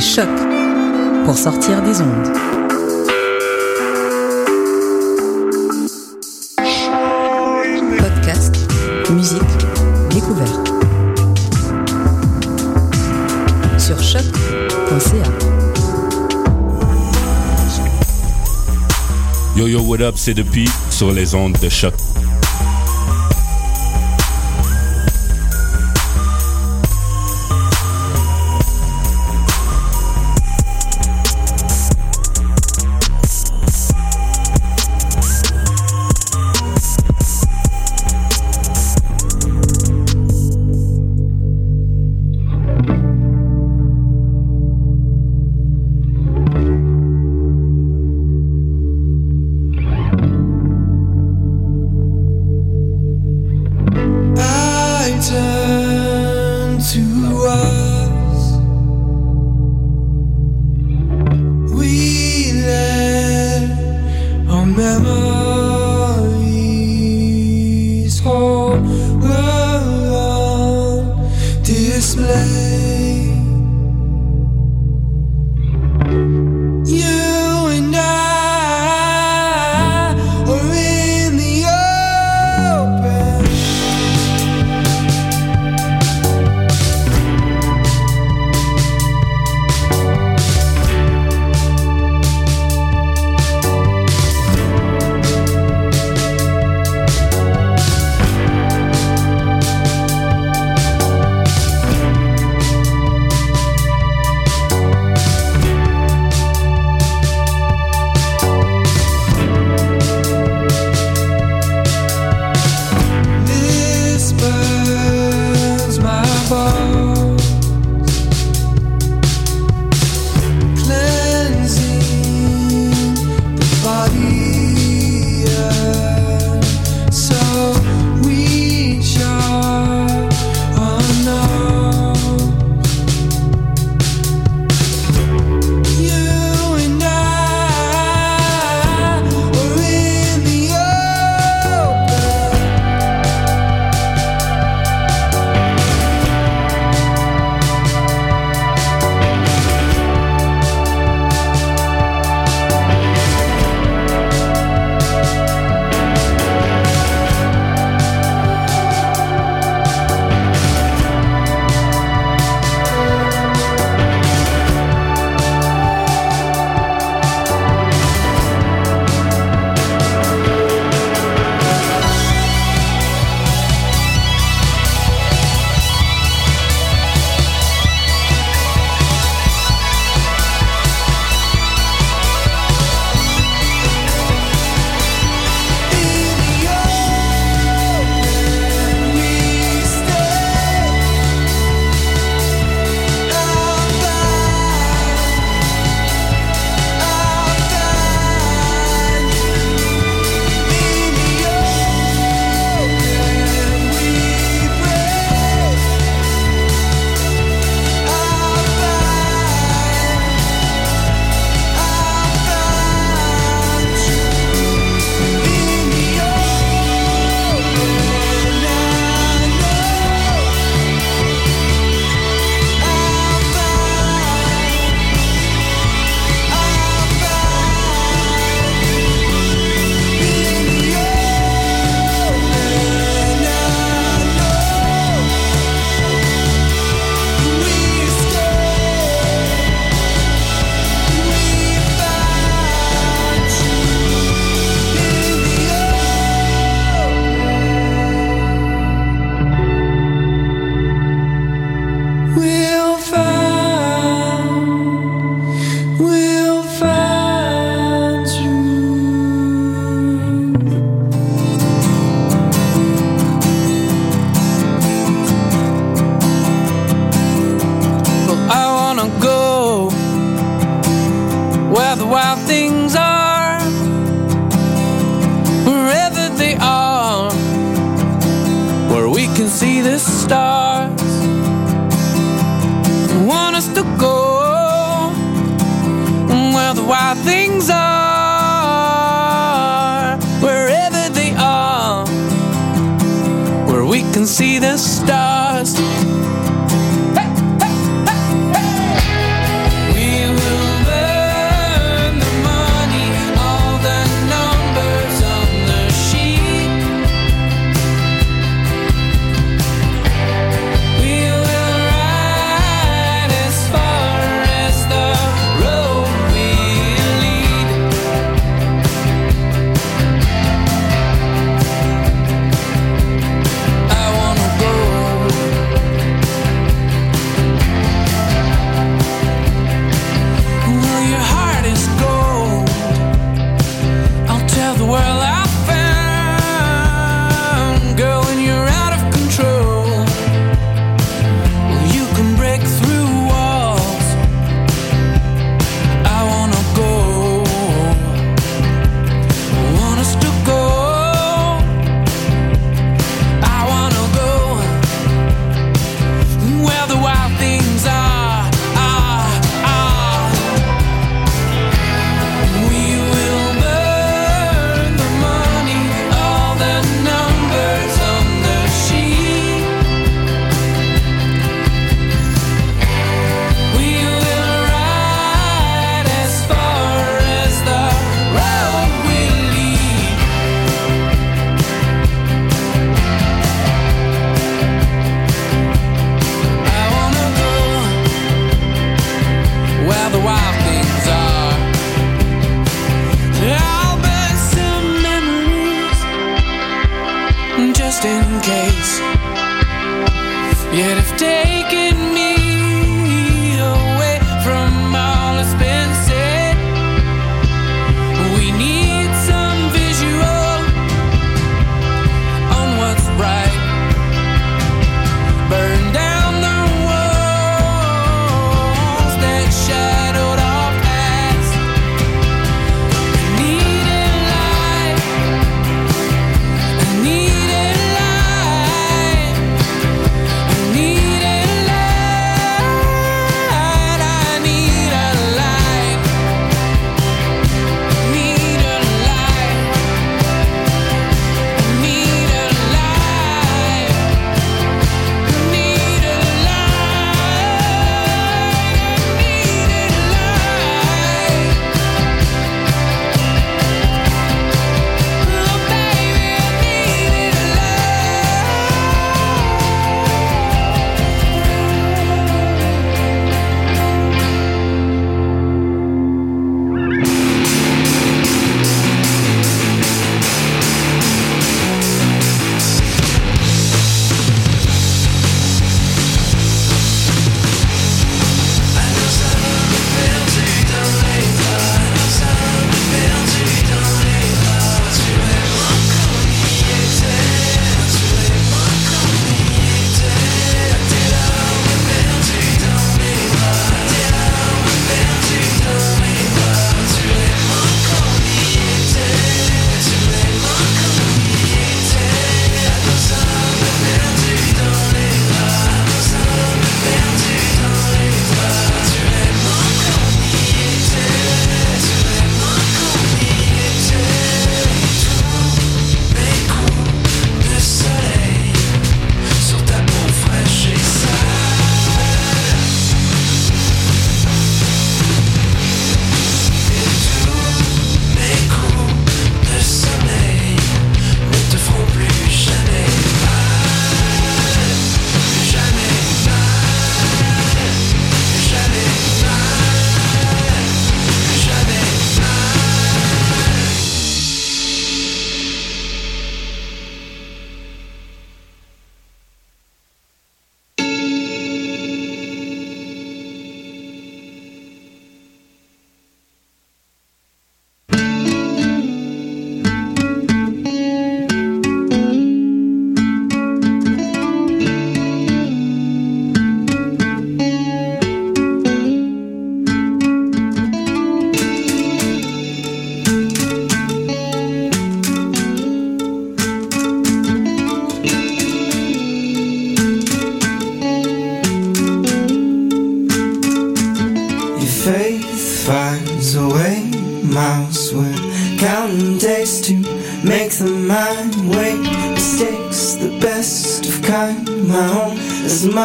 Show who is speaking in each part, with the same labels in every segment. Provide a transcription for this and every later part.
Speaker 1: Choc pour sortir des ondes. Podcast, musique, découverte. Sur choc.ca.
Speaker 2: Yo yo, what up, c'est depuis sur les ondes de Choc.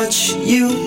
Speaker 3: touch you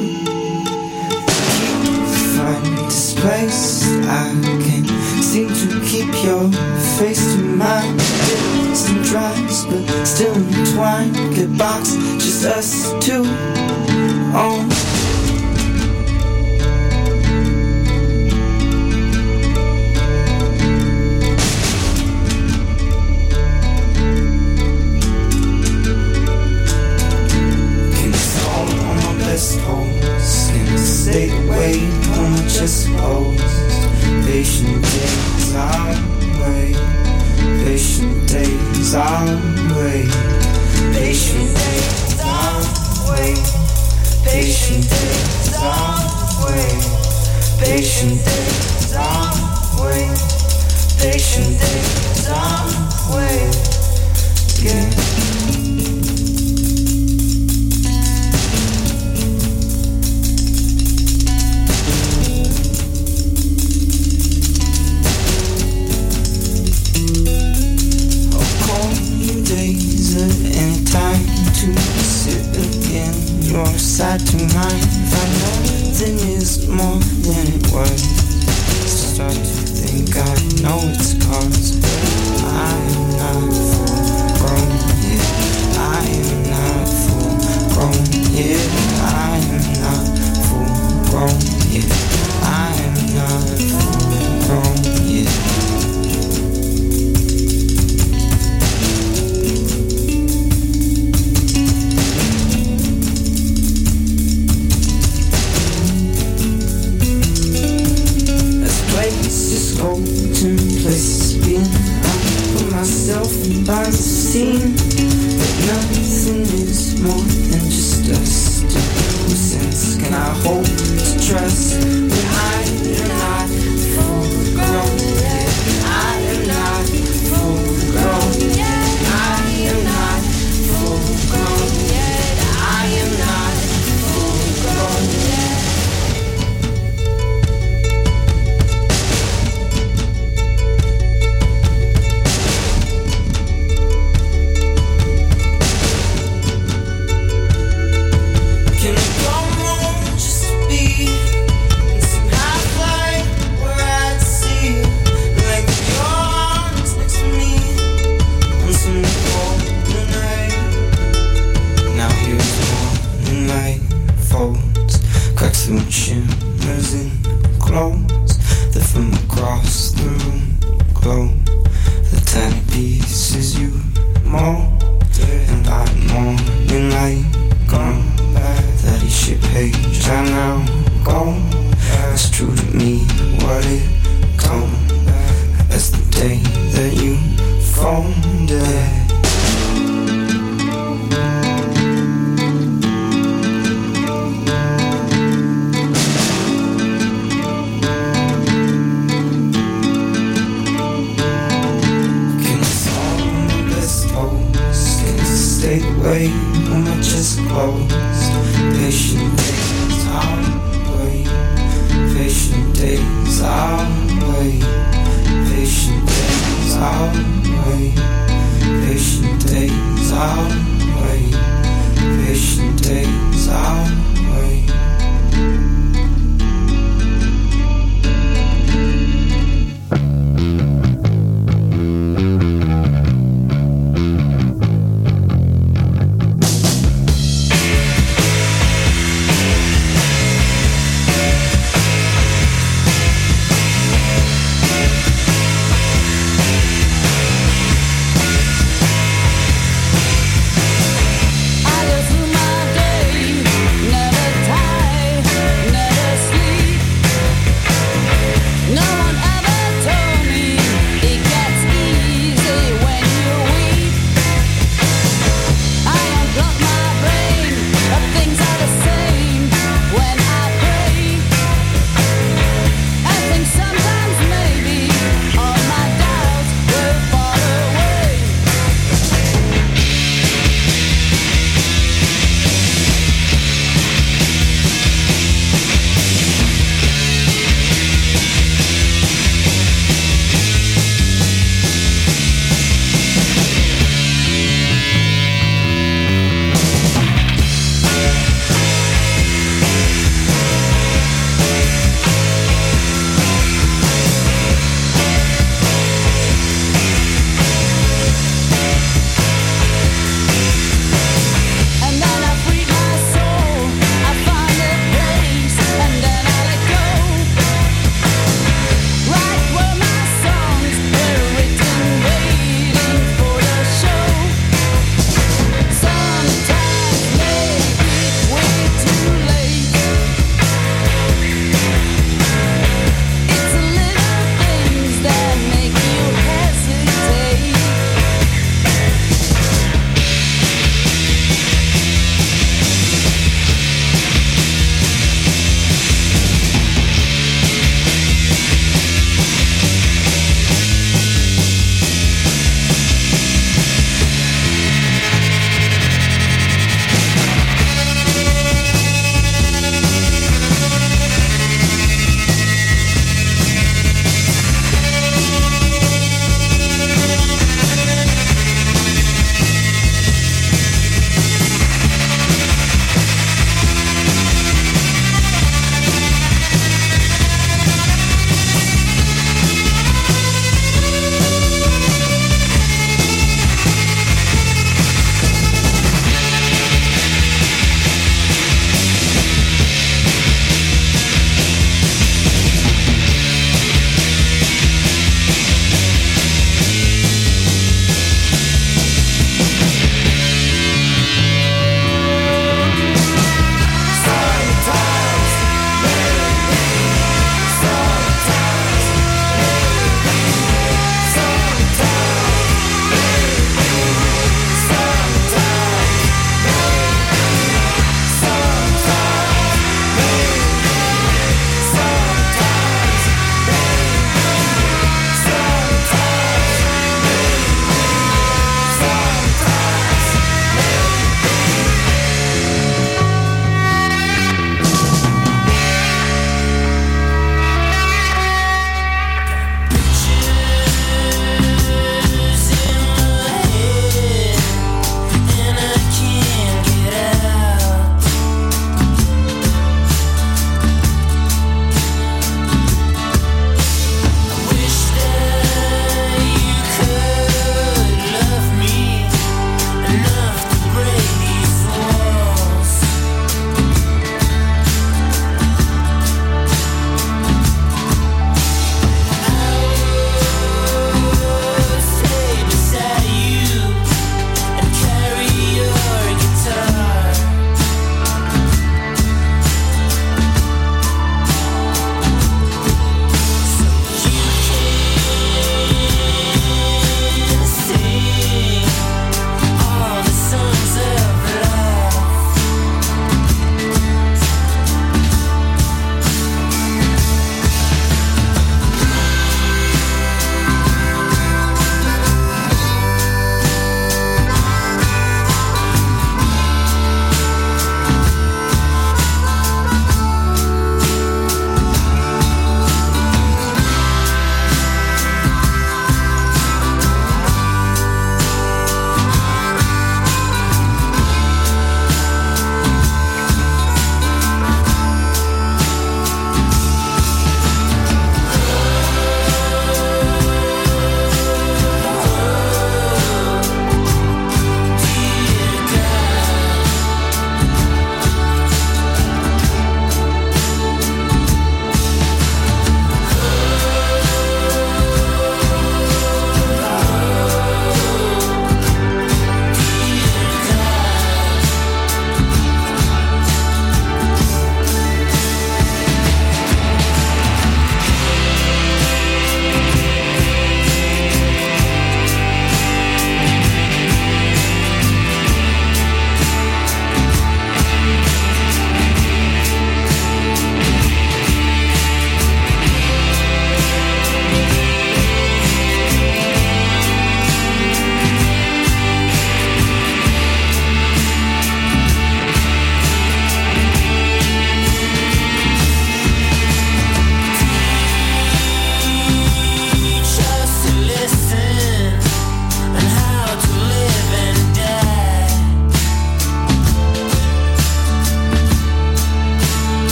Speaker 3: weight on my chest closed. Patient,
Speaker 4: it's.